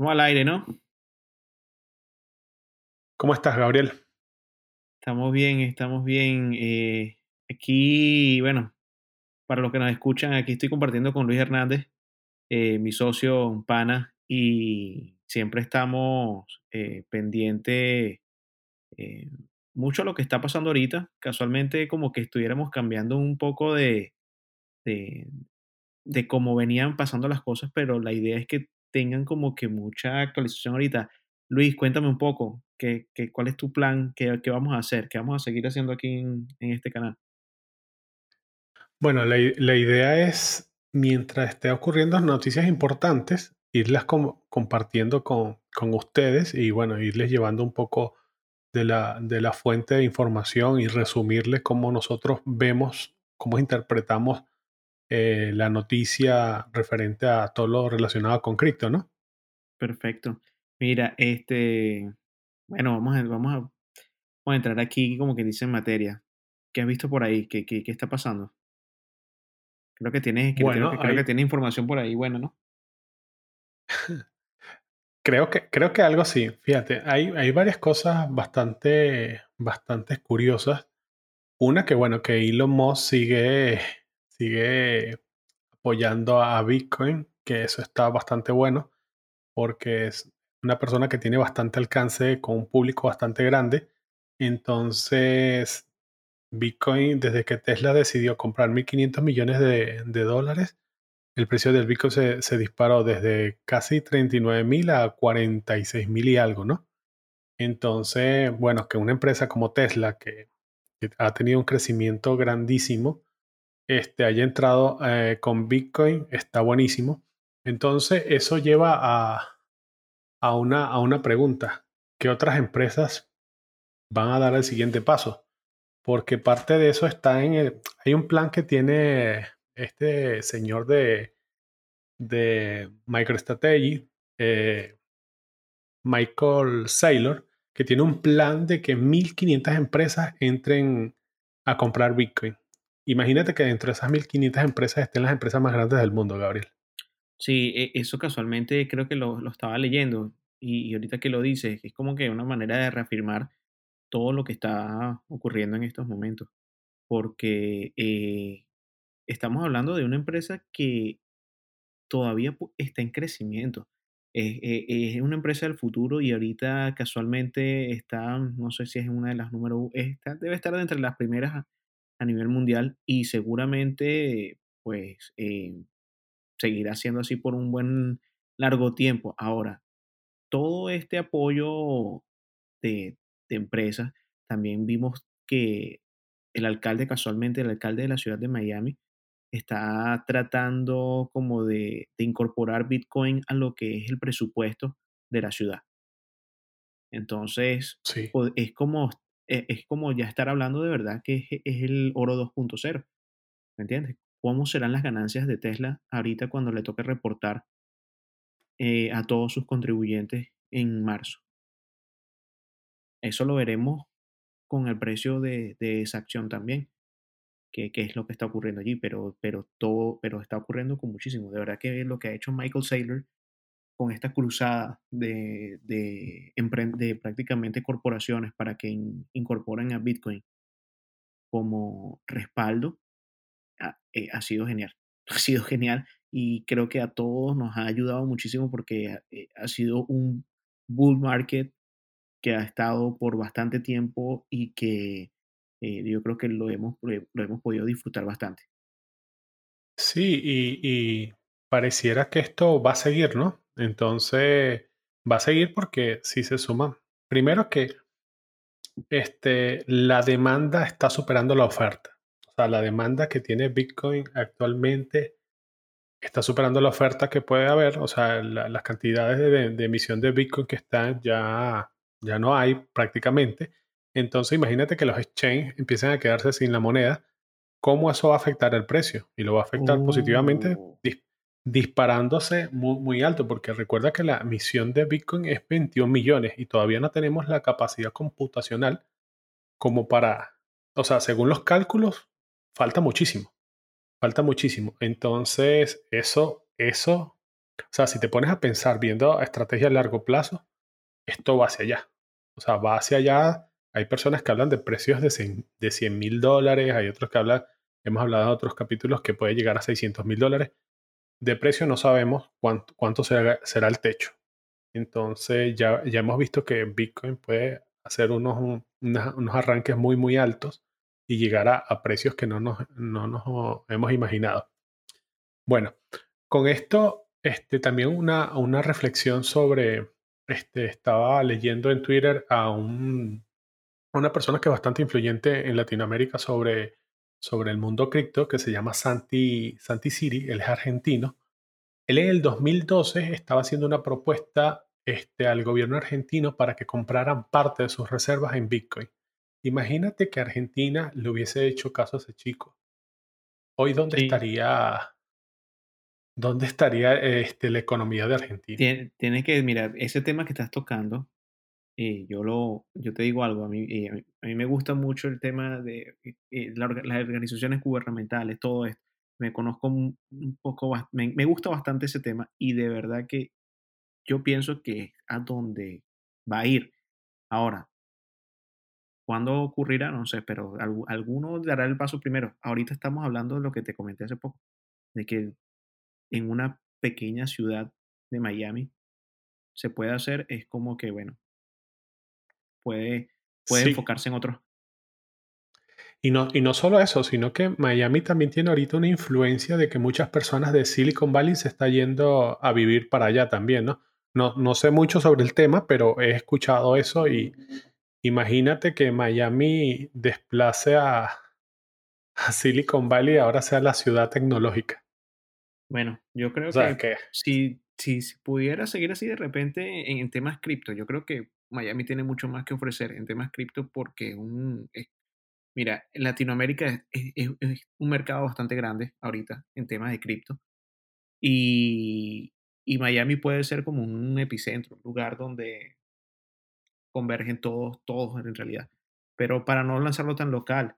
Vamos al aire, ¿no? ¿Cómo estás, Gabriel? Estamos bien, estamos bien. Eh, aquí, bueno, para los que nos escuchan, aquí estoy compartiendo con Luis Hernández, eh, mi socio, pana, y siempre estamos eh, pendientes eh, mucho a lo que está pasando ahorita. Casualmente, como que estuviéramos cambiando un poco de, de, de cómo venían pasando las cosas, pero la idea es que tengan como que mucha actualización ahorita. Luis, cuéntame un poco, ¿qué, qué, cuál es tu plan? ¿Qué, ¿Qué, vamos a hacer? ¿Qué vamos a seguir haciendo aquí en, en este canal? Bueno, la, la, idea es, mientras esté ocurriendo noticias importantes, irlas com compartiendo con, con, ustedes y bueno, irles llevando un poco de la, de la fuente de información y resumirles cómo nosotros vemos, cómo interpretamos eh, la noticia referente a todo lo relacionado con cripto, ¿no? Perfecto. Mira, este, bueno, vamos a, vamos a, vamos a entrar aquí como que dice en materia. ¿Qué has visto por ahí? ¿Qué, qué, qué está pasando? Creo que tienes, que, bueno, creo, que, creo que tiene información por ahí, bueno, ¿no? creo que, creo que algo sí. Fíjate, hay, hay varias cosas bastante, bastante curiosas. Una que, bueno, que Elon Musk sigue, sigue apoyando a Bitcoin, que eso está bastante bueno, porque es una persona que tiene bastante alcance con un público bastante grande. Entonces, Bitcoin, desde que Tesla decidió comprar 1.500 millones de, de, dólares, el precio del Bitcoin se, disparó desde casi 39 mil a 46 mil y algo, ¿no? Entonces, bueno, que una empresa como Tesla, que ha tenido un crecimiento grandísimo, este, haya entrado eh, con Bitcoin, está buenísimo. Entonces, eso lleva a, a, una, a una pregunta. ¿Qué otras empresas van a dar el siguiente paso? porque parte de eso está en el... Hay un plan que tiene este señor de, de MicroStrategy, eh, Michael Saylor, que tiene un plan de que 1.500 empresas entren a comprar Bitcoin. Imagínate que dentro de esas 1.500 empresas estén las empresas más grandes del mundo, Gabriel. Sí, e, eso casualmente creo que lo, lo estaba leyendo y, y, ahorita que lo dices, es como que una manera de reafirmar todo lo que está ocurriendo en estos momentos, porque eh, estamos hablando de una empresa que todavía está en crecimiento. Es, es, es, una empresa del futuro y ahorita casualmente está, no sé si es una de las número está, debe estar entre las primeras a, nivel mundial y seguramente pues eh, seguirá siendo así por un buen largo tiempo. Ahora, todo este apoyo de, de empresas, también vimos que el alcalde, casualmente el alcalde de la ciudad de Miami, está tratando como de, de, incorporar Bitcoin a lo que es el presupuesto de la ciudad. Entonces, sí. es, como, e, es como ya estar hablando de verdad que es, es el oro 2.0. ¿Me entiendes? ¿Cómo serán las ganancias de Tesla ahorita cuando le toque reportar eh, a todos sus contribuyentes en marzo? Eso lo veremos con el precio de, esa acción también, que, es lo que está ocurriendo allí, pero, pero está ocurriendo con muchísimo. De verdad que lo que ha hecho Michael Saylor con esta cruzada de, de, prácticamente corporaciones para que in, incorporen a Bitcoin como respaldo ha, eh, ha, sido genial. Ha sido genial y creo que a todos nos ha ayudado muchísimo porque ha, eh, ha sido un bull market que ha estado por bastante tiempo y que eh, yo creo que lo hemos, lo hemos podido disfrutar bastante. Sí, y, pareciera que esto va a seguir, ¿no? Entonces, va a seguir porque si se suma, primero que este, la demanda está superando la oferta. O sea, la demanda que tiene Bitcoin actualmente está superando la oferta que puede haber. O sea, la, las cantidades de, de, emisión de Bitcoin que están ya ya no hay prácticamente. Entonces imagínate que los exchanges empiezan a quedarse sin la moneda. ¿Cómo eso va a afectar el precio? Y lo va a afectar uh. positivamente dis disparándose muy, alto, porque recuerda que la emisión de Bitcoin es 21 millones y todavía no tenemos la capacidad computacional como para, o sea, según los cálculos, falta muchísimo. Falta muchísimo. Entonces, eso, eso O sea, si te pones a pensar viendo estrategia a largo plazo, esto va hacia allá. O sea, va hacia allá. Hay personas que hablan de precios de 100 mil dólares, hay otros que hablan, hemos hablado en otros capítulos que puede llegar a 600 mil dólares. De precio no sabemos cuánto, será, el techo. Entonces ya, ya hemos visto que Bitcoin puede hacer unos, unos arranques muy, muy altos y llegar a, precios que no nos, no nos hemos imaginado. Bueno, con esto este, también una, una reflexión sobre, este, estaba leyendo en Twitter a, un, una persona que es bastante influyente en Latinoamérica sobre, sobre el mundo cripto, que se llama Santi, Santi Siri, él es argentino. Él en el 2012 estaba haciendo una propuesta este, al gobierno argentino para que compraran parte de sus reservas en Bitcoin. Imagínate que Argentina le hubiese hecho caso a ese chico. Hoy, ¿dónde estaría ¿Dónde estaría este, la economía de Argentina? Tienes que, mira, ese tema que estás tocando, eh, yo, lo, yo te digo algo, a mí, eh, a mí me gusta mucho el tema de eh, las organizaciones gubernamentales, todo esto. Me conozco un, poco, me, me, gusta bastante ese tema y de verdad que yo pienso que es a donde va a ir. Ahora, ¿cuándo ocurrirá? No sé, pero alguno dará el paso primero. Ahorita estamos hablando de lo que te comenté hace poco, de que en una pequeña ciudad de Miami se puede hacer, es como que, bueno, puede, puede enfocarse en otros. Y no, y no solo eso, sino que Miami también tiene ahorita una influencia de que muchas personas de Silicon Valley se están yendo a vivir para allá también, ¿no? No, no sé mucho sobre el tema, pero he escuchado eso y imagínate que Miami desplace a, a Silicon Valley y ahora sea la ciudad tecnológica. Bueno, yo creo que, Si, si, pudiera seguir así de repente en, temas cripto, yo creo que Miami tiene mucho más que ofrecer en temas cripto porque un, mira, Latinoamérica es, un mercado bastante grande ahorita en temas de cripto y, y Miami puede ser como un epicentro, un lugar donde convergen todos, todos en realidad. Pero para no lanzarlo tan local,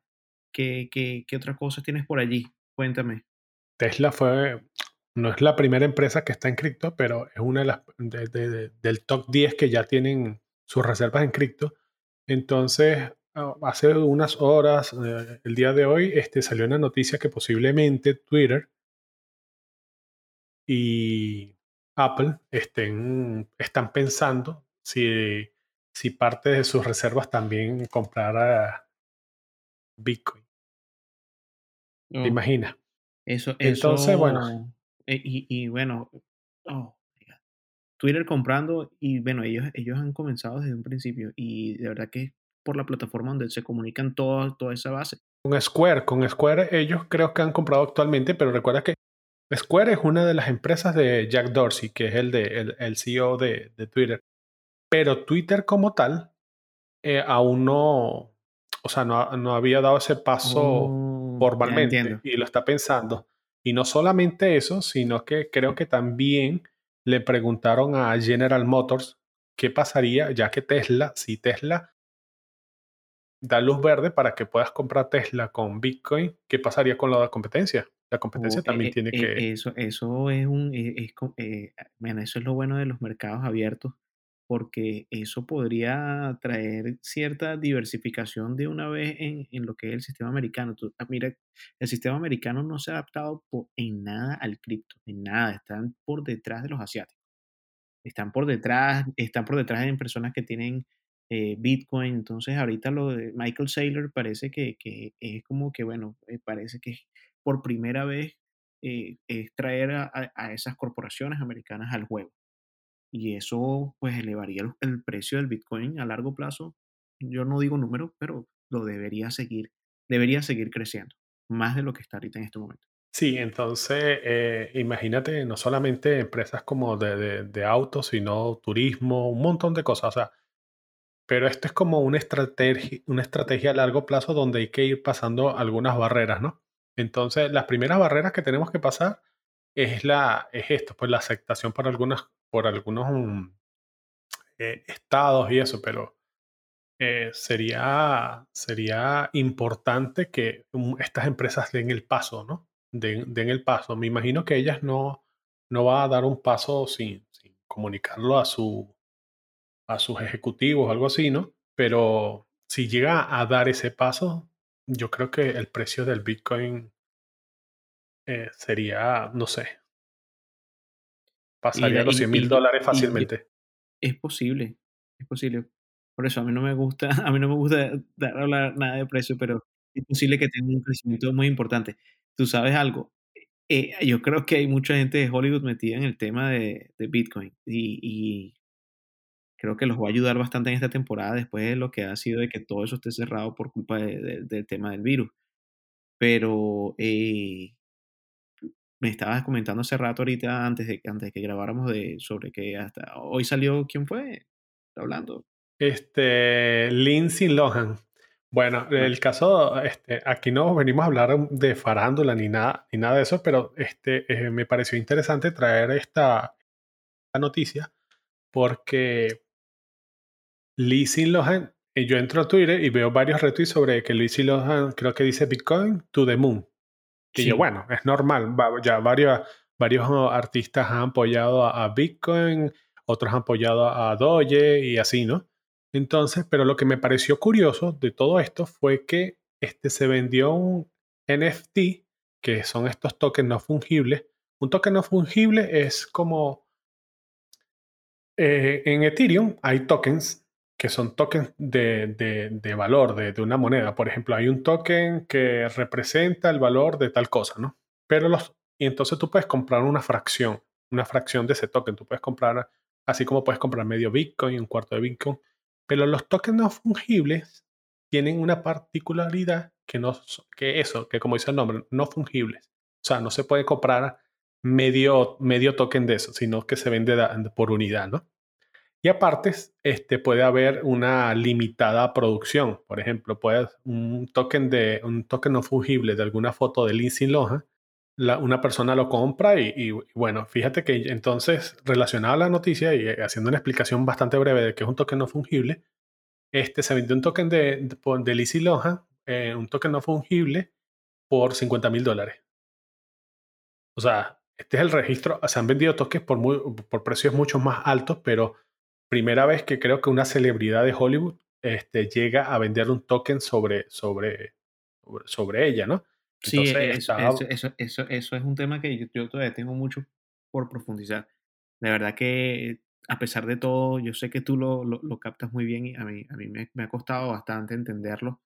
¿qué, qué, qué otras cosas tienes por allí? Cuéntame. Tesla fue, no es la primera empresa que está en cripto, pero es una de las del top 10 que ya tienen sus reservas en cripto. Entonces, ah, hace unas horas, eh, el día de hoy, este, salió una noticia que posiblemente Twitter y Apple estén, están pensando si, si parte de sus reservas también comprara Bitcoin. ¿Te oh. imaginas? Eso, Entonces, bueno. Eh, y, bueno, oh, Twitter comprando y bueno, ellos, ellos han comenzado desde un principio y de verdad que es por la plataforma donde se comunican toda, toda esa base. Con Square, con Square ellos creo que han comprado actualmente, pero recuerda que Square es una de las empresas de Jack Dorsey, que es el, de, el, CEO de, Twitter. Pero Twitter como tal eh, aún no, o sea, no, no, había dado ese paso oh, formalmente y lo está pensando. Y no solamente eso, sino que creo que también le preguntaron a General Motors qué pasaría, ya que Tesla, si Tesla da luz verde para que puedas comprar Tesla con Bitcoin, ¿qué pasaría con la competencia? La competencia oh, también eh, tiene eh, que... Eso, eso es un... Es, bueno, eso es lo bueno de los mercados abiertos porque eso podría traer cierta diversificación de una vez en, en lo que es el sistema americano. Ah, mira, el sistema americano no se ha adaptado en nada al cripto, en nada, están por detrás de los asiáticos. Están por detrás, están por detrás de personas que tienen eh, Bitcoin. Entonces, ahorita lo de Michael Saylor parece que, que es como que, bueno, eh, parece que por primera vez eh, es traer a esas corporaciones americanas al juego y eso pues elevaría el, precio del Bitcoin a largo plazo. Yo no digo número, pero lo debería seguir, debería seguir creciendo, más de lo que está ahorita en este momento. Sí, entonces eh, imagínate no solamente empresas como de, de, autos, sino turismo, un montón de cosas. Pero esto es como una estrategia, una estrategia a largo plazo donde hay que ir pasando algunas barreras, ¿no? Entonces, las primeras barreras que tenemos que pasar es, la, es esto, pues la aceptación por algunas por algunos eh, estados y eso, pero eh, sería, sería importante que estas empresas den el paso, ¿no? Den, den, el paso. Me imagino que ellas no, no va a dar un paso sin, comunicarlo a, su, a sus ejecutivos algo así, ¿no? Pero si llega a dar ese paso, yo creo que el precio del Bitcoin eh, sería, no sé, pasaría los 100 mil dólares fácilmente. es posible, es posible. Por eso a mí no me gusta, a mí no me gusta dar, hablar nada de precio, pero es posible que tenga un crecimiento muy importante. Tú sabes algo, eh, yo creo que hay mucha gente de Hollywood metida en el tema de, de Bitcoin y, y, creo que los va a ayudar bastante en esta temporada después de lo que ha sido de que todo eso esté cerrado por culpa de, del tema del virus. Pero eh, me estabas comentando hace rato ahorita, antes de, antes de que grabáramos, de, sobre que hasta hoy salió, ¿quién fue? Hablando. Este, Lindsay Lohan. Bueno, el caso, este, aquí no venimos a hablar de farándula ni nada, ni nada de eso, pero este, eh, me pareció interesante traer esta, esta noticia porque Lindsay Lohan, eh, yo entro a Twitter y veo varios retweets sobre que Lindsay Lohan creo que dice Bitcoin to the moon. Que yo, bueno, es normal. Ya varios, varios artistas han apoyado a, Bitcoin, otros han apoyado a Doge y así, ¿no? Entonces, pero lo que me pareció curioso de todo esto fue que este, se vendió un NFT, que son estos tokens no fungibles. Un token no fungible es como... Eh, en Ethereum hay tokens que son tokens de, valor de, una moneda. Por ejemplo, hay un token que representa el valor de tal cosa, ¿no? Pero los, y entonces tú puedes comprar una fracción, una fracción de ese token. Tú puedes comprar, así como puedes comprar medio Bitcoin, un cuarto de Bitcoin. Pero los tokens no fungibles tienen una particularidad que no, que eso, que como dice el nombre, no fungibles. O sea, no se puede comprar medio, medio token de eso, sino que se vende por unidad, ¿no? Y aparte, este, puede haber una limitada producción. Por ejemplo, puede un token de un token no fungible de alguna foto de Lindsay Lohan, una persona lo compra y, bueno, fíjate que entonces relacionado a la noticia y eh, haciendo una explicación bastante breve de que es un token no fungible, este se vendió un token de, de, de Lindsay Lohan, eh, un token no fungible por 50 mil dólares. O sea, este es el registro, se han vendido tokens por, muy, por precios mucho más altos, pero primera vez que creo que una celebridad de Hollywood este, llega a vender un token sobre, sobre, sobre, ella, ¿no? sí, eso, eso, eso, eso, es un tema que yo, todavía tengo mucho por profundizar. De verdad que, a pesar de todo, yo sé que tú lo, lo, captas muy bien y a mí, a mí me, me, ha costado bastante entenderlo,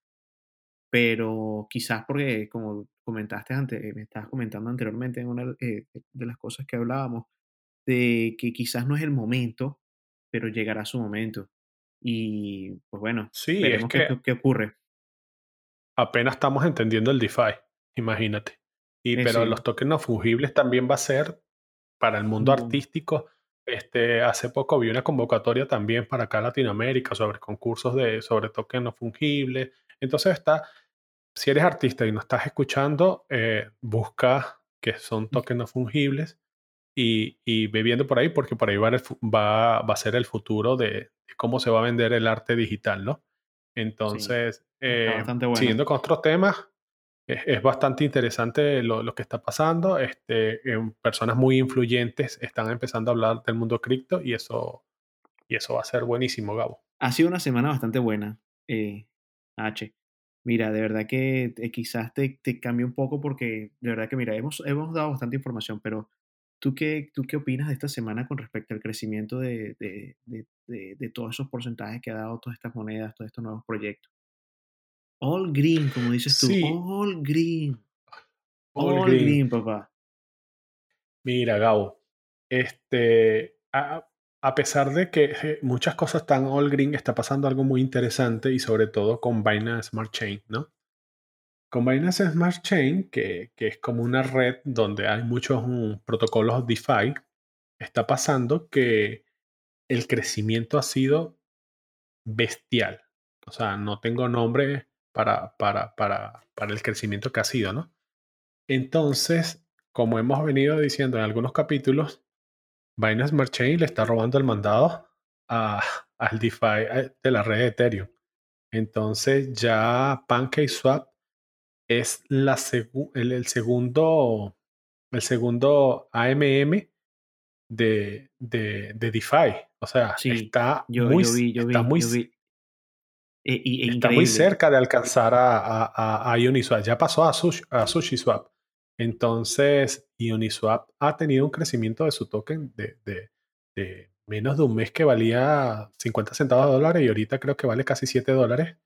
pero quizás porque, como comentaste antes, me estabas comentando anteriormente en una eh, de las cosas que hablábamos, de que quizás no es el momento pero llegará su momento. Y pues bueno, sí, veremos qué, qué, ocurre. Apenas estamos entendiendo el DeFi, imagínate. Y, eh, pero los tokens no fungibles también va a ser para el mundo artístico. Este, hace poco vi una convocatoria también para acá Latinoamérica sobre concursos de, sobre tokens no fungibles. Entonces está, si eres artista y no estás escuchando, eh, busca que son tokens no fungibles y, y viendo por ahí, porque por ahí va, va, va a ser el futuro de, cómo se va a vender el arte digital, ¿no? Entonces, eh, siguiendo con otros temas, es, bastante interesante lo, lo, que está pasando. Este, personas muy influyentes están empezando a hablar del mundo cripto y eso, y eso va a ser buenísimo, Gabo. Ha sido una semana bastante buena, eh, H. Mira, de verdad que eh, quizás te, te cambie un poco porque de verdad que, mira, hemos, hemos dado bastante información, pero ¿Tú qué, ¿Tú qué opinas de esta semana con respecto al crecimiento de, de, de, de, todos esos porcentajes que ha dado todas estas monedas, todos estos nuevos proyectos? All green, como dices tú. All green. All, green. papá. Mira, Gabo, este, a, a, pesar de que muchas cosas están all green, está pasando algo muy interesante y sobre todo con Binance Smart Chain, ¿no? Con Binance Smart Chain, que, es como una red donde hay muchos mm, protocolos DeFi, está pasando que el crecimiento ha sido bestial. O sea, no tengo nombre para, para, para, para el crecimiento que ha sido, ¿no? Entonces, como hemos venido diciendo en algunos capítulos, Binance Smart Chain le está robando el mandado a, al DeFi eh, de la red de Ethereum. Entonces ya PancakeSwap es la el, el, segundo, el segundo AMM de, de, de DeFi. O sea, Sí, está yo, muy, yo vi, yo está vi, muy, vi. E- e está muy cerca de alcanzar a, a, a- a Uniswap. Ya pasó a, Sush, a SushiSwap. Entonces, Uniswap ha tenido un crecimiento de su token de, de- de menos de un mes que valía 50 centavos de dólares y ahorita creo que vale casi 7 dólares.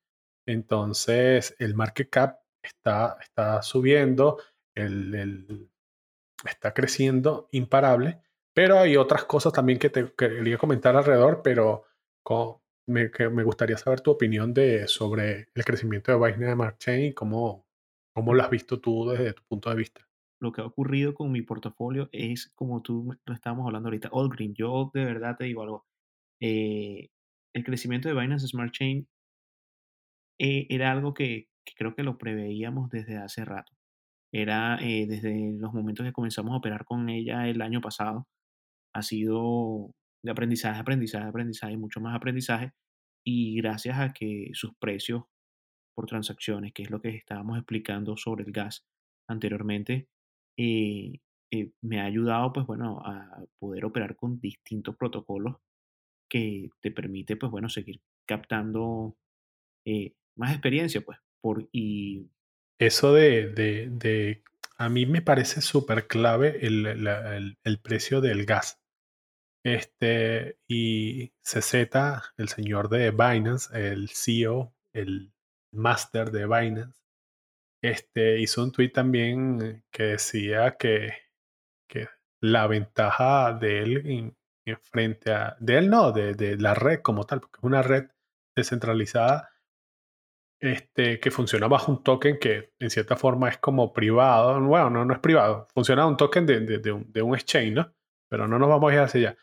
Entonces, el market cap está, está subiendo, el, el- está creciendo imparable, pero hay otras cosas también que te quería comentar alrededor, pero co- me, que me gustaría saber tu opinión de, sobre el crecimiento de Binance Chain y cómo, cómo lo has visto tú desde tu punto de vista. Lo que ha ocurrido con mi portafolio es como tú lo estábamos hablando ahorita, All Green. Yo de verdad te digo algo. eh, el crecimiento de Binance Smart Chain eh, era algo que, que creo que lo preveíamos desde hace rato. Era eh, desde los momentos que comenzamos a operar con ella el año pasado. Ha sido de aprendizaje, aprendizaje, aprendizaje, mucho más aprendizaje. Y gracias a que sus precios por transacciones, que es lo que estábamos explicando sobre el gas anteriormente, eh, eh, me ha ayudado, pues bueno, a poder operar con distintos protocolos que te permite, pues bueno, seguir captando eh, más experiencia, pues, y Eso de, de, de- a mí me parece súper clave el, el- el precio del gas. Este, y CZ, el señor de Binance, el CEO, el master de Binance, este, hizo un tweet también que decía que, que la ventaja de él en, en frente a, de él no, de, de la red como tal, porque es una red descentralizada, este, que funciona bajo un token que en cierta forma es como privado, bueno, no, no es privado, funciona un token de, de- de un, de un exchange, ¿no? Pero no nos vamos a ir hacia allá.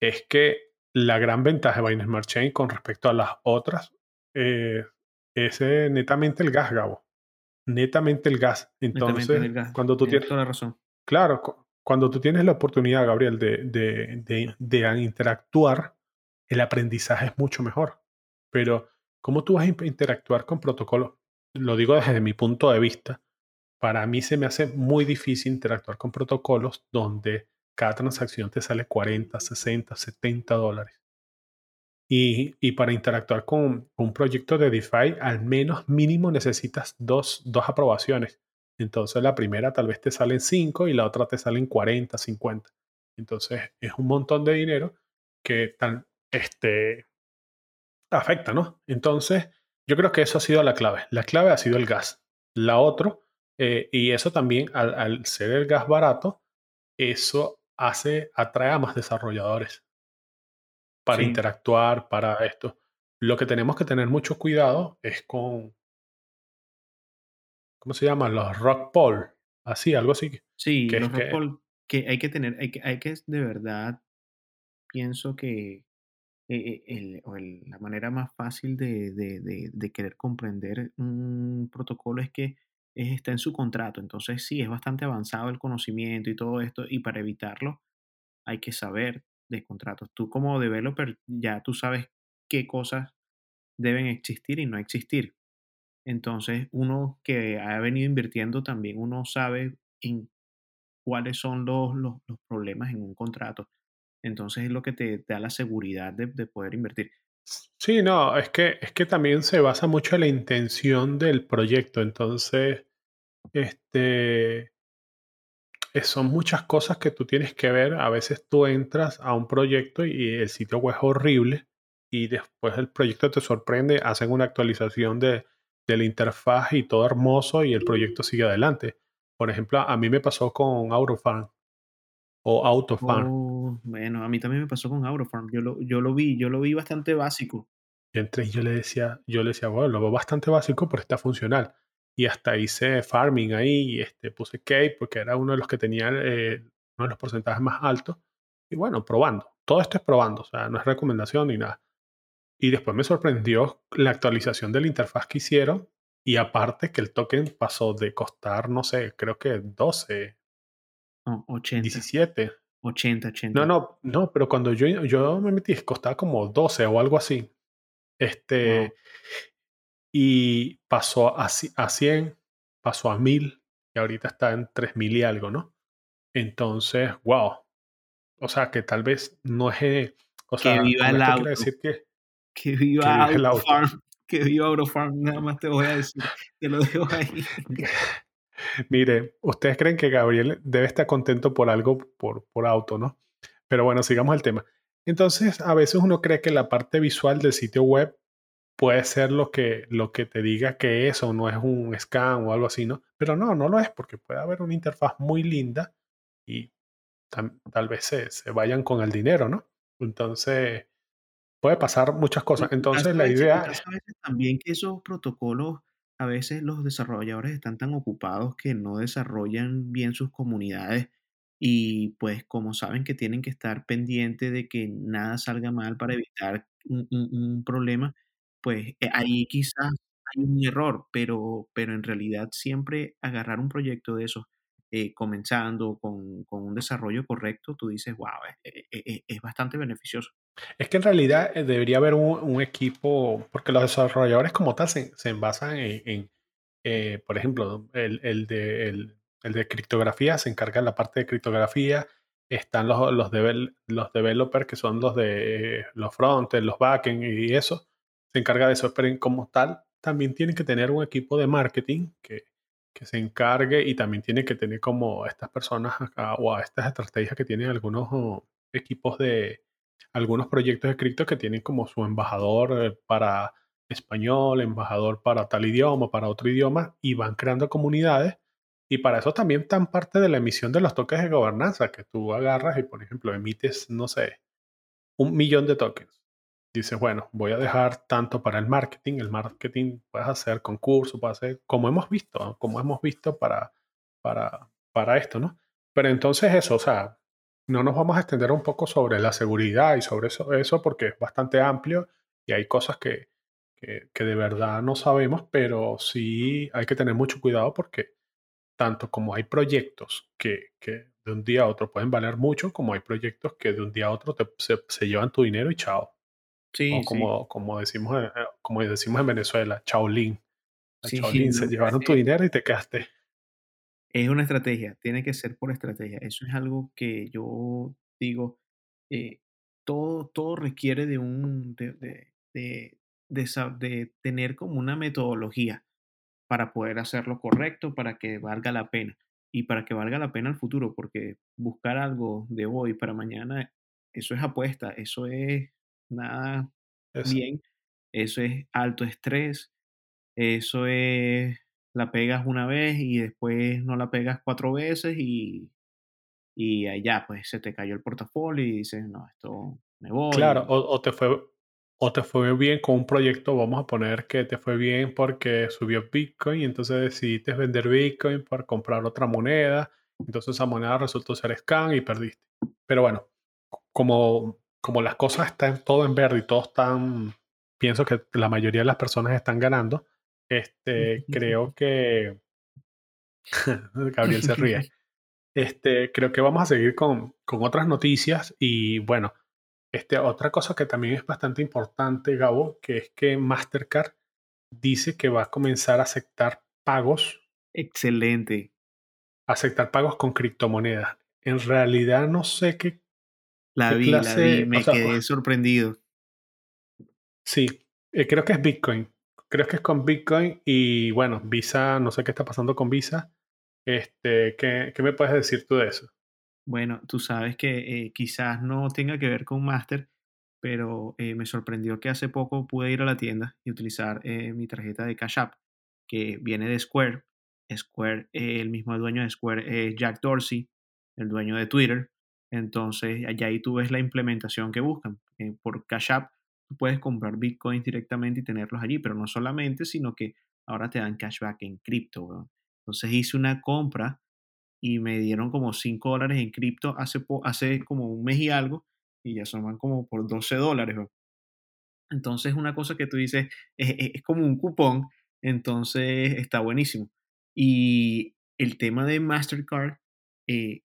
Es que la gran ventaja de Binance Smart Chain con respecto a las otras eh, es eh, netamente el gas, Gabo. Netamente el gas. Entonces, el gas. cuando tú Tienes tienes, toda la razón. claro, cu- cuando tú tienes la oportunidad, Gabriel, de, de, de, de interactuar, el aprendizaje es mucho mejor. Pero, ¿cómo tú vas a in- interactuar con protocolos? Lo digo desde mi punto de vista. Para mí se me hace muy difícil interactuar con protocolos donde cada transacción te sale 40, 60, 70 dólares. Y, y para interactuar con un proyecto de DeFi, al menos mínimo necesitas dos, dos aprobaciones. Entonces la primera tal vez te salen 5 y la otra te salen 40, 50. Entonces es un montón de dinero que tan, este, afecta, ¿no? Entonces yo creo que eso ha sido la clave. La clave ha sido el gas. La otra, eh, y eso también al, al ser el gas barato, eso hace, atrae a más desarrolladores para Sí, interactuar, para esto. Lo que tenemos que tener mucho cuidado es con, ¿cómo se llama? Los rock poll, así, algo así, sí, que los rock que, poll que hay que tener, hay que, hay que de verdad, pienso que eh, la manera más fácil de, querer comprender un protocolo es que es- está en su contrato. Entonces, sí, es bastante avanzado el conocimiento y todo esto, y para evitarlo hay que saber de contratos. Tú como developer ya tú sabes qué cosas deben existir y no existir. Entonces, uno que ha venido invirtiendo también, uno sabe en cuáles son los problemas en un contrato. Entonces, es lo que te, te da la seguridad de, de poder invertir. sí, no, es que, es que también se basa mucho en la intención del proyecto. Entonces, este, eh, son muchas cosas que tú tienes que ver. A veces tú entras a un proyecto y el sitio web es horrible y después el proyecto te sorprende, hacen una actualización de, de la interfaz y todo hermoso y el proyecto sigue adelante. Por ejemplo, a mí me pasó con Autofarm o Autofarm. Oh, bueno, a mí también me pasó con Aurofarm. Yo lo, yo lo vi, yo lo vi bastante básico. Y entré y yo le decía, yo le decía, bueno, lo veo bastante básico, pero está funcional. Y hasta hice farming ahí, y este, puse Cape porque era uno de los que tenía eh, uno de los porcentajes más altos. Y bueno, probando. Todo esto es probando, o sea, no es recomendación ni nada. Y después me sorprendió la actualización de la interfaz que hicieron. Y aparte que el token pasó de costar, no sé, creo que 12, No, 80, 17. 80, No, 80. no, no, pero cuando yo, yo me metí, costaba como 12 o algo así. Este, Wow. y pasó a, a 100, pasó a 1000 y ahorita está en 3000 y algo, ¿no? Entonces, wow. o sea, que tal vez no es, eh, o Que sea, viva con el auto, decir que, que que viva el auto. Autofarm, que viva Autofarm, nada más te voy a decir, te lo dejo ahí. Mire, ustedes creen que Gabriel debe estar contento por algo, por, por auto, ¿no? Pero bueno, sigamos el tema. Entonces, a veces uno cree que la parte visual del sitio web puede ser lo que, lo que te diga que es o no es un scan o algo así, ¿no? Pero no, no lo es porque puede haber una interfaz muy linda y tal vez se, se vayan con el dinero, ¿no? Entonces, puede pasar muchas cosas. Entonces, la idea también que esos protocolos, a veces los desarrolladores están tan ocupados que no desarrollan bien sus comunidades y pues como saben que tienen que estar pendiente de que nada salga mal para evitar un, un- un problema, pues eh, ahí quizás hay un error, pero, pero en realidad siempre agarrar un proyecto de esos eh, comenzando con, con un desarrollo correcto, tú dices, wow, es bastante beneficioso. Es que en realidad eh, debería haber un, un equipo, porque los desarrolladores como tal se, se basan en, en, eh, por ejemplo, el, el de, el, el de criptografía se encarga de la parte de criptografía, están los, los, devel- los developers que son los de eh, los frontend, los backend y eso, se encarga de eso, pero como tal también tienen que tener un equipo de marketing que, que se encargue y también tiene que tener como estas personas acá, o a estas estrategias que tienen algunos oh, equipos de algunos proyectos de cripto que tienen como su embajador para español, embajador para tal idioma, para otro idioma, y van creando comunidades. Y para eso también están parte de la emisión de los tokens de gobernanza, que tú agarras y, por ejemplo, emites, no sé, un millón de tokens. Dices, bueno, voy a dejar tanto para el marketing. El marketing puedes hacer concursos, puedes hacer, como hemos visto, como hemos visto para, para, para esto, ¿no? Pero entonces eso, o sea, no nos vamos a extender un poco sobre la seguridad y sobre eso, eso porque es bastante amplio y hay cosas que, que, que de verdad no sabemos, pero sí hay que tener mucho cuidado porque tanto como hay proyectos que, que de un día a otro pueden valer mucho, como hay proyectos que de un día a otro te- se, se llevan tu dinero y chao. O Sí, sí, como, como, decimos, en- eh, como decimos en Venezuela, chaolín. Sí, chaolín se llevaron tu eh, dinero y te quedaste. Es una estrategia, tiene que ser por estrategia. Eso es algo que yo digo, eh, todo, todo requiere de un, de, de, de, de tener como una metodología para poder hacerlo correcto, para que valga la pena y para que valga la pena el futuro, porque buscar algo de hoy para mañana, eso es apuesta, eso es nada Eso. bien, eso es alto estrés, eso es, la pegas una vez y después no la pegas cuatro veces y, y allá pues se te cayó el portafolio y dices, no, esto me Claro, voy. o, o te fue, o te fue bien con un proyecto, vamos a poner que te fue bien porque subió Bitcoin y entonces decidiste vender Bitcoin para comprar otra moneda, entonces esa moneda resultó ser scam y perdiste. Pero bueno, como, como las cosas están todo en verde y todos están, pienso que la mayoría de las personas están ganando, este, creo que Gabriel se ríe. Este, creo que vamos a seguir con, con otras noticias y bueno, este, otra cosa que también es bastante importante, Gabo, que es que Mastercard dice que va a comenzar a aceptar pagos, Excelente. aceptar pagos con criptomonedas. En realidad no sé qué, La vi, la vi, o me sea, quedé sorprendido. sí, eh, creo que es Bitcoin. Creo que es con Bitcoin y bueno, Visa, no sé qué está pasando con Visa. Este, ¿qué, qué me puedes decir tú de eso? Bueno, tú sabes que eh, quizás no tenga que ver con Master, pero eh, me sorprendió que hace poco pude ir a la tienda y utilizar mi tarjeta de Cash App, que viene de Square. Square, el mismo dueño de Square es Jack Dorsey, el dueño de Twitter. Entonces, allá ahí tú ves la implementación que buscan. Eh, por Cash App, puedes comprar bitcoins directamente y tenerlos allí, pero no solamente, sino que ahora te dan cashback en cripto. Entonces hice una compra y me dieron como 5 dólares en cripto hace, hace como un mes y algo y ya son como por 12 dólares. Entonces una cosa que tú dices es, es- es como un cupón, entonces está buenísimo. Y el tema de Mastercard eh,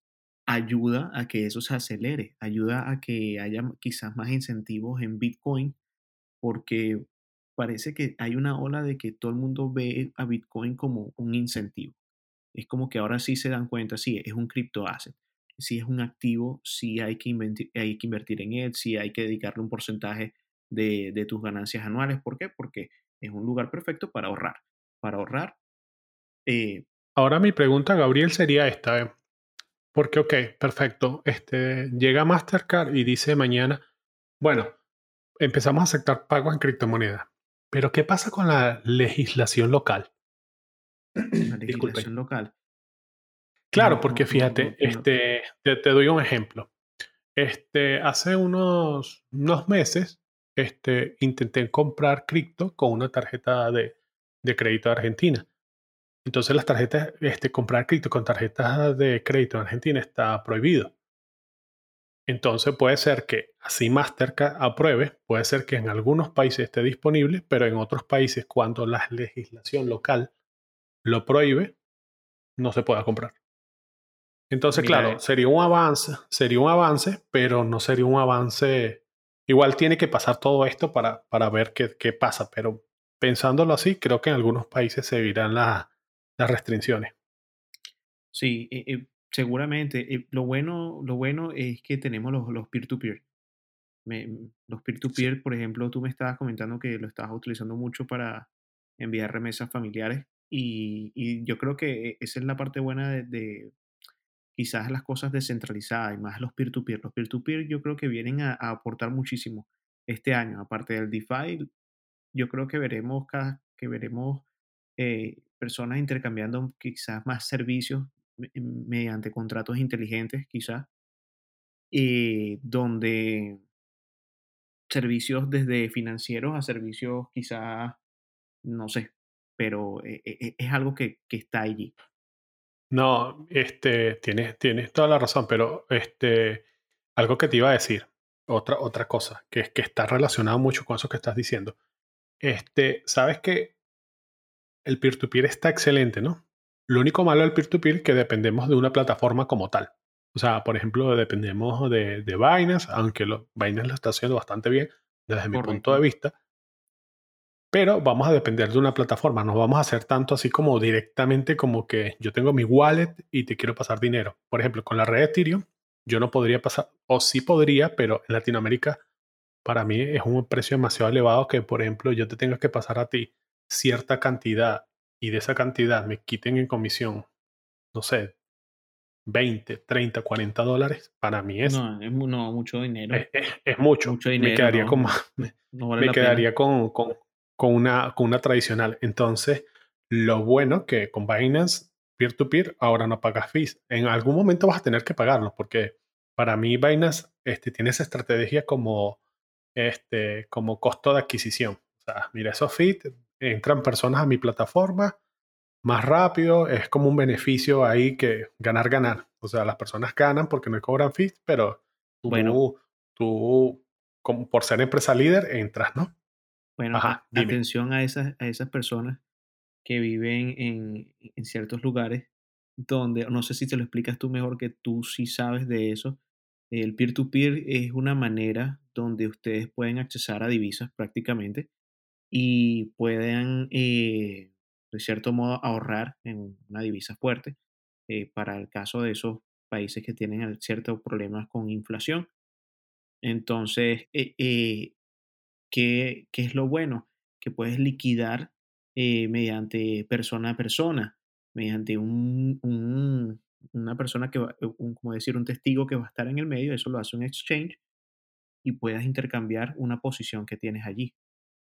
ayuda a que eso se acelere, ayuda a que haya quizás más incentivos en Bitcoin porque parece que hay una ola de que todo el mundo ve a Bitcoin como un incentivo. Es como que ahora sí se dan cuenta, sí, es un cripto asset. si es un activo, si hay que, hay que invertir en él, si hay que dedicarle un porcentaje de, tus ganancias anuales. ¿Por qué? Porque es un lugar perfecto para ahorrar. Para ahorrar. Eh, Ahora mi pregunta, Gabriel, sería esta. Porque, ok, perfecto. Este, llega Mastercard y dice mañana, bueno, empezamos a aceptar pagos en criptomonedas. Pero, ¿qué pasa con la legislación local? La legislación local. Claro, porque fíjate, este, te, doy un ejemplo. Este, hace unos, unos meses este, intenté comprar cripto con una tarjeta de, de crédito de Argentina. Entonces las tarjetas, este, comprar cripto con tarjetas de crédito en Argentina está prohibido. Entonces puede ser que así Mastercard apruebe, puede ser que en algunos países esté disponible, pero en otros países cuando la legislación local lo prohíbe, no se pueda comprar. Entonces, claro, eh sería un avance, sería un avance, pero no sería un avance. Igual tiene que pasar todo esto para, para ver qué, qué pasa, pero pensándolo así, creo que en algunos países se verán las restricciones. Sí, eh, eh, seguramente. lo, bueno, lo bueno es que tenemos los, los peer-to-peer. los peer-to-peer, por ejemplo, tú me estabas comentando que lo estabas utilizando mucho para enviar remesas familiares y, y yo creo que esa es la parte buena de quizás las cosas descentralizadas y más los peer-to-peer. Los peer-to-peer yo creo que vienen a, aportar muchísimo este año. Aparte del DeFi, yo creo que veremos, que veremos eh, personas intercambiando quizás más servicios mediante contratos inteligentes, quizás, eh, donde servicios desde financieros a servicios quizás, no sé, pero eh, es algo que, que está allí. No, este, tienes, tienes toda la razón, pero este, algo que te iba a decir, otra, otra cosa, que es que está relacionado mucho con eso que estás diciendo. Este, sabes que el peer-to-peer está excelente, ¿no? Lo único malo del peer-to-peer es que dependemos de una plataforma como tal. O sea, por ejemplo, dependemos de, de Binance, aunque lo, Binance lo está haciendo bastante bien desde mi punto de vista pero vamos a depender de una plataforma, no vamos a hacer tanto así como directamente como que yo tengo mi wallet y te quiero pasar dinero. Por ejemplo, con la red Ethereum, yo no podría pasar, o sí podría, pero en Latinoamérica para mí es un precio demasiado elevado que, por ejemplo, yo te tengo que pasar a ti cierta cantidad y de esa cantidad me quiten en comisión, no sé, 20, 30, 40 dólares, para mí es... No, es mucho dinero. Es, mucho. Me quedaría con me quedaría con, con una, con una tradicional. Entonces, lo bueno que con Binance peer-to-peer ahora no pagas fees. En algún momento vas a tener que pagarlo porque para mí Binance este, tiene esa estrategia como, este, como costo de adquisición. O sea, mira, esos fees, entran personas a mi plataforma más rápido, es como un beneficio ahí que ganar, ganar. O sea, las personas ganan porque no cobran fees, pero tú, bueno. tú como por ser empresa líder, entras, ¿no? Bueno, atención a esas, a esas personas que viven en, en, ciertos lugares donde, no sé si te lo explicas tú mejor que tú sí sabes de eso. El peer-to-peer es una manera donde ustedes pueden accesar a divisas prácticamente y pueden, eh, de cierto modo, ahorrar en una divisa fuerte eh, para el caso de esos países que tienen ciertos problemas con inflación. Entonces, eh, ¿Qué, es lo bueno? Que puedes liquidar eh, mediante persona a persona, mediante un, una persona que va, como decir, un testigo que va a estar en el medio, eso lo hace un exchange, y puedas intercambiar una posición que tienes allí.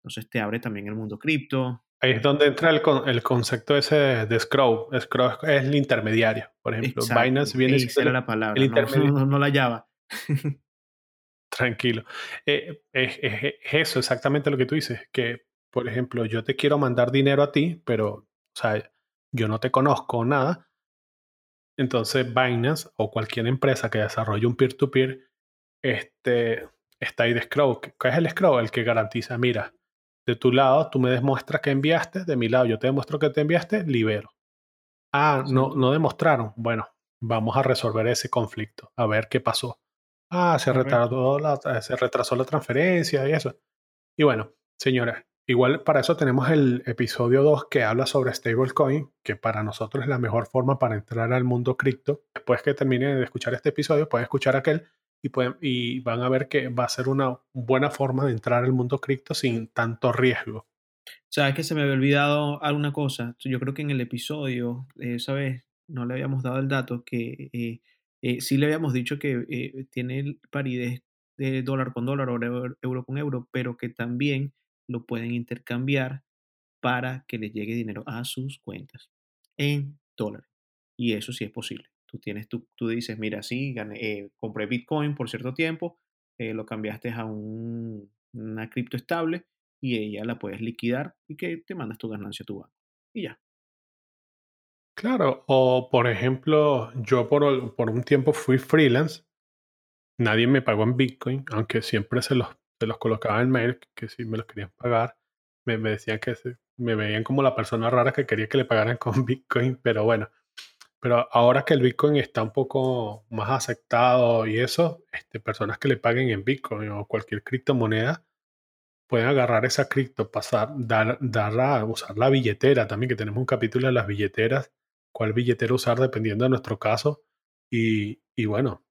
Entonces te abre también el mundo cripto. Ahí es donde entra el, el concepto ese de Scroll. Scroll es el intermediario. Por ejemplo, Binance viene a la palabra, no, no, la llava. Tranquilo. Eh, es, eso exactamente lo que tú dices, que, por ejemplo, yo te quiero mandar dinero a ti, pero, o sea, yo no te conozco nada. Entonces, Binance o cualquier empresa que desarrolle un peer-to-peer, este, está ahí de Scroll. ¿Qué es el Scroll? El que garantiza, mira, de tu lado tú me demuestras que enviaste, de mi lado yo te demuestro que te enviaste, libero. Ah, no, no demostraron. Bueno, vamos a resolver ese conflicto, a ver qué pasó. Ah, se retrasó, la, se retrasó la transferencia y eso. Y bueno, señora, Igual para eso tenemos el episodio 2 que habla sobre stablecoin, que para nosotros es la mejor forma para entrar al mundo cripto. Después que terminen de escuchar este episodio, pueden escuchar aquel y, van a ver que va a ser una buena forma de entrar al mundo cripto sin tanto riesgo. Sabes que se me había olvidado alguna cosa. Yo creo que en el episodio, esa vez, no le habíamos dado el dato que eh, eh, sí le habíamos dicho que eh, tiene paridez de dólar con dólar o euro con euro, pero que también lo pueden intercambiar para que les llegue dinero a sus cuentas en dólar. Y eso sí es posible. Tú, tienes, tú, tú dices, mira, sí, compré Bitcoin por cierto tiempo, lo cambiaste a un, una cripto estable y ella la puedes liquidar y que te mandas tu ganancia a tu banco. Y ya. Claro, o por ejemplo, yo por, por un tiempo fui freelance, nadie me pagó en Bitcoin, aunque siempre se los, se los colocaba en mail que si me los querían pagar, me decían que me veían como la persona rara que quería que le pagaran con Bitcoin, pero bueno, pero ahora que el Bitcoin está un poco más aceptado y eso, este, personas que le paguen en Bitcoin o cualquier criptomoneda, pueden agarrar esa cripto, pasar, dar, darla, usar la billetera también, que tenemos un capítulo de las billeteras, cuál billetera usar dependiendo de nuestro caso. Y, y bueno,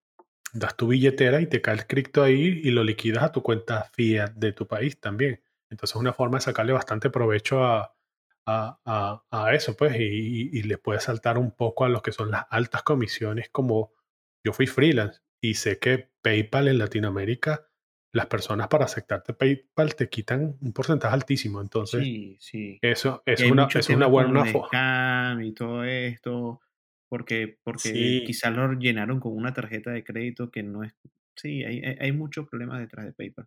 das tu billetera y te cae el cripto ahí y lo liquidas a tu cuenta fiat de tu país también. Entonces es una forma de sacarle bastante provecho a, a, a, eso, pues, y, y, les puede saltar un poco a lo que son las altas comisiones, como yo fui freelance y sé que PayPal en Latinoamérica las personas para aceptarte PayPal te quitan un porcentaje altísimo. Entonces, sí, sí. eso es una, es una buena forma. Y todo esto, porque, porque quizás lo llenaron con una tarjeta de crédito que no es. Sí, hay, hay muchos problemas detrás de PayPal.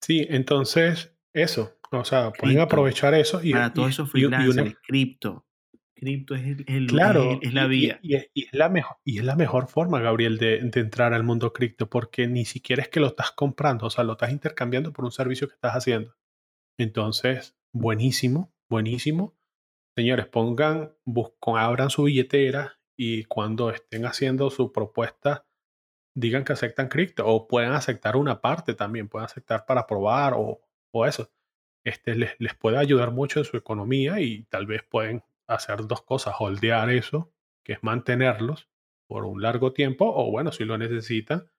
Sí, entonces, eso. O sea, pueden aprovechar eso y. Para todos esos freelancers, cripto cripto es, el, claro, es, la vía. Y, es la mejor, y es la mejor forma, Gabriel, de, entrar al mundo cripto, porque ni siquiera es que lo estás comprando, o sea, lo estás intercambiando por un servicio que estás haciendo. Entonces, buenísimo, buenísimo. Señores, pongan, buscan, abran su billetera y cuando estén haciendo su propuesta, digan que aceptan cripto o pueden aceptar una parte también, pueden aceptar para probar o, o eso. Este les, les puede ayudar mucho en su economía y tal vez pueden hacer dos cosas, holdear eso, que es mantenerlos por un largo tiempo, o bueno, si lo necesitan,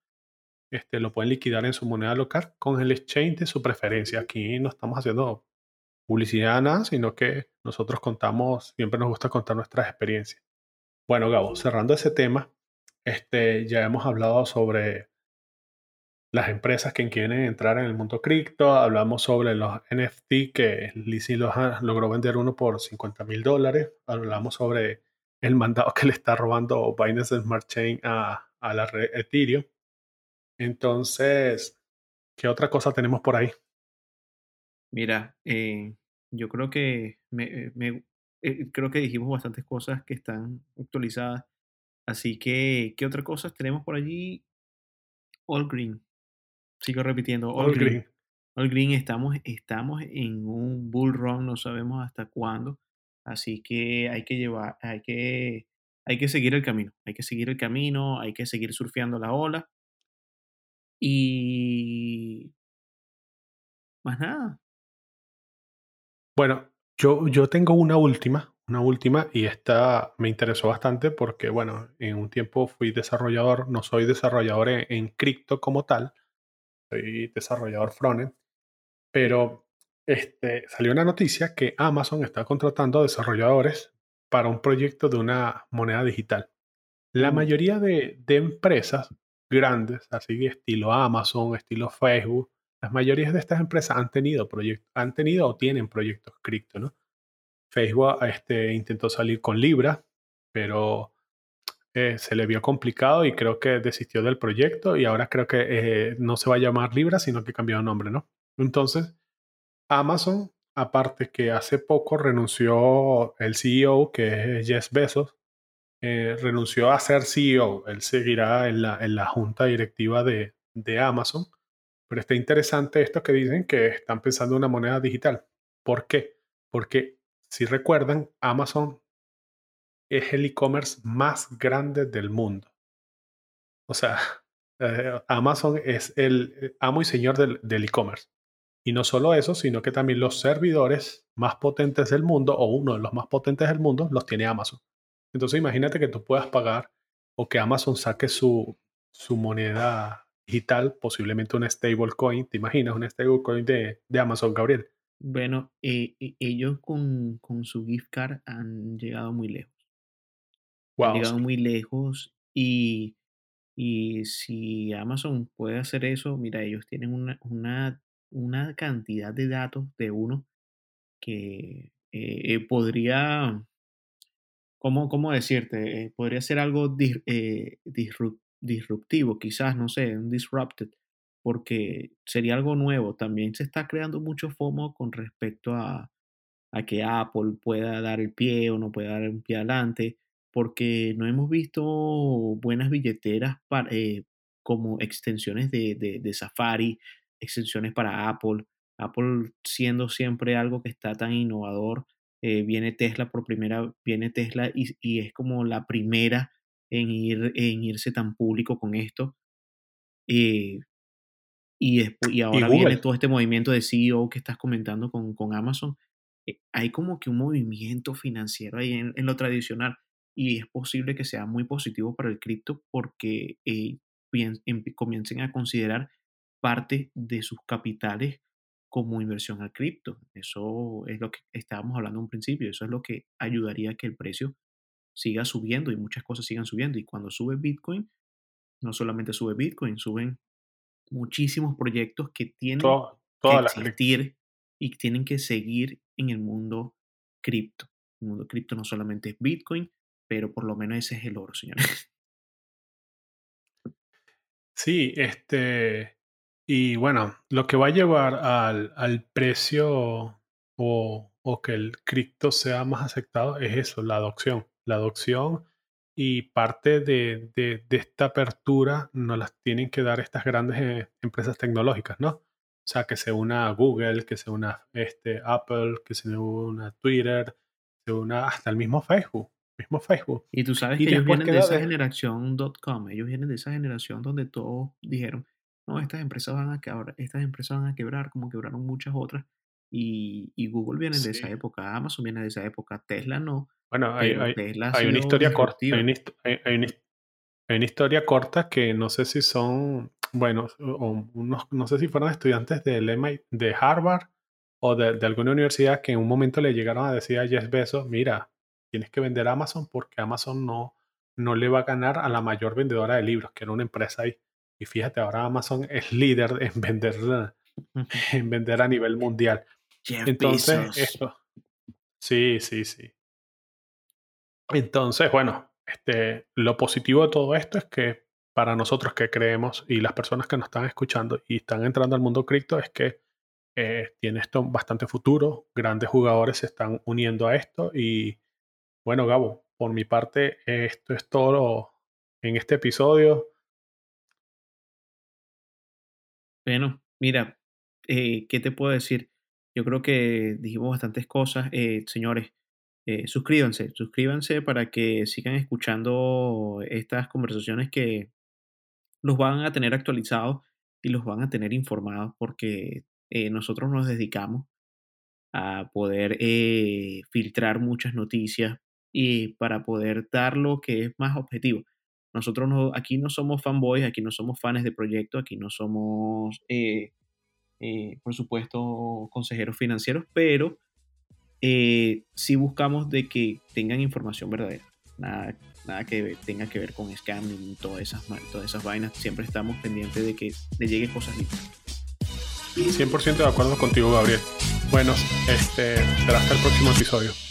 este, lo pueden liquidar en su moneda local con el exchange de su preferencia. Aquí no estamos haciendo publicidad nada, sino que nosotros contamos, siempre nos gusta contar nuestras experiencias. Bueno, Gabo, cerrando ese tema, este, ya hemos hablado sobre las empresas que quieren entrar en el mundo cripto. Hablamos sobre los NFT que Lizzie Lohan logró vender uno por 50 mil dólares. Hablamos sobre el mandado que le está robando Binance Smart Chain a, a la red Ethereum. Entonces, ¿qué otra cosa tenemos por ahí? Mira, eh, yo creo que me, eh, creo que dijimos bastantes cosas que están actualizadas. Así que, ¿qué otras cosas tenemos por allí? All Green. Sigo repitiendo, All, Green. All Green, estamos, estamos en un bull run, no sabemos hasta cuándo. Así que hay que llevar, hay que, hay que seguir el camino. Hay que seguir el camino, hay que seguir surfeando la ola. Y más nada. Bueno, yo, yo tengo una última, una última, y esta me interesó bastante porque, bueno, en un tiempo fui desarrollador, no soy desarrollador en, en cripto como tal, soy desarrollador frontend, pero este, salió una noticia que Amazon está contratando desarrolladores para un proyecto de una moneda digital. La mm. mayoría de, empresas grandes, así estilo Amazon, estilo Facebook, las mayorías de estas empresas han tenido proyectos, han tenido o tienen proyectos cripto, ¿no? Facebook este, intentó salir con Libra, pero eh, se le vio complicado y creo que desistió del proyecto y ahora creo que eh, no se va a llamar Libra, sino que cambió de nombre, ¿no? Entonces, Amazon, aparte que hace poco renunció el CEO, que es Jeff Bezos, eh, renunció a ser CEO, él seguirá en la, en la junta directiva de, de Amazon, pero está interesante esto que dicen que están pensando en una moneda digital. ¿Por qué? Porque si recuerdan, Amazon es el e-commerce más grande del mundo. O sea, eh, Amazon es el amo y señor del, e-commerce. Y no solo eso, sino que también los servidores más potentes del mundo, o uno de los más potentes del mundo, los tiene Amazon. Entonces imagínate que tú puedas pagar o que Amazon saque su, su moneda digital, posiblemente un stablecoin. ¿Te imaginas un stablecoin de, de Amazon, Gabriel? Bueno, eh, e- ellos con, con su gift card han llegado muy lejos. Han llegado muy lejos y, y si Amazon puede hacer eso, mira, ellos tienen una, una, una cantidad de datos de uno que eh, eh, podría ¿Cómo, cómo decirte? Eh, podría ser algo dis- eh, disrup- disruptivo, quizás, no sé, un disrupted, porque sería algo nuevo. También se está creando mucho FOMO con respecto a, a que Apple pueda dar el pie o no pueda dar un pie adelante, porque no hemos visto buenas billeteras para, eh, como extensiones de, de, de Safari, extensiones para Apple. Apple siendo siempre algo que está tan innovador eh, viene Tesla por primera, viene Tesla y, y es como la primera en, ir, en irse tan público con esto. eh, y, y Y ahora viene todo este movimiento de CEO que estás comentando con, con Amazon. eh, hay como que un movimiento financiero ahí en, en lo tradicional y es posible que sea muy positivo para el cripto porque eh, em- comiencen a considerar parte de sus capitales como inversión al cripto. Eso es lo que estábamos hablando en un principio. Eso es lo que ayudaría a que el precio siga subiendo y muchas cosas sigan subiendo. Y cuando sube Bitcoin, no solamente sube Bitcoin, suben muchísimos proyectos que tienen que existir y tienen que seguir en el mundo cripto. El mundo cripto no solamente es Bitcoin, pero por lo menos ese es el oro, señores. Sí, este, y bueno, lo que va a llevar al, al precio o, o que el cripto sea más aceptado es eso, la adopción. La adopción y parte de, de- esta apertura nos las tienen que dar estas grandes eh, empresas tecnológicas, ¿no? O sea, que se una Google, que se una este, Apple, que se una Twitter, se una hasta el mismo Facebook, mismo Facebook. Y tú sabes Y que ellos vienen de esa de, generación .com, ellos vienen de esa generación donde todos dijeron, no, estas empresas van a quebrar, estas empresas van a quebrar, como quebraron muchas otras. Y, y Google viene de esa época, Amazon viene de esa época, Tesla no, Bueno, hay, hay, Tesla hay una historia corta, hay una, hay historia corta que no sé si son, bueno, o unos, no sé si fueron estudiantes del MIT de Harvard o de, de alguna universidad que en un momento le llegaron a decir a Jeff Bezos, mira, tienes que vender Amazon porque Amazon no, no le va a ganar a la mayor vendedora de libros, que era una empresa ahí. Y fíjate, ahora Amazon es líder en vender, en vender a nivel mundial. Jeff Entonces, Bezos. esto, sí, sí, sí. Entonces, bueno, este, lo positivo de todo esto es que para nosotros que creemos y las personas que nos están escuchando y están entrando al mundo cripto es que eh, tiene esto bastante futuro, grandes jugadores se están uniendo a esto y bueno, Gabo, por mi parte, esto es todo en este episodio. Bueno, mira, eh, ¿qué te puedo decir? Yo creo que dijimos bastantes cosas. Eh, señores, eh, suscríbanse, suscríbanse para que sigan escuchando estas conversaciones que los van a tener actualizados y los van a tener informados porque nosotros nos dedicamos a poder filtrar muchas noticias y para poder dar lo que es más objetivo. Nosotros no, aquí no somos fanboys, aquí no somos fans de proyectos, aquí no somos, eh, eh, por supuesto, consejeros financieros, pero eh, sí buscamos de que tengan información verdadera. Nada, nada que tenga que ver con scamming todas esas, todas esas vainas. Siempre estamos pendientes de que le lleguen cosas limpias. 100% de acuerdo contigo, Gabriel. Bueno, este, será hasta el próximo episodio.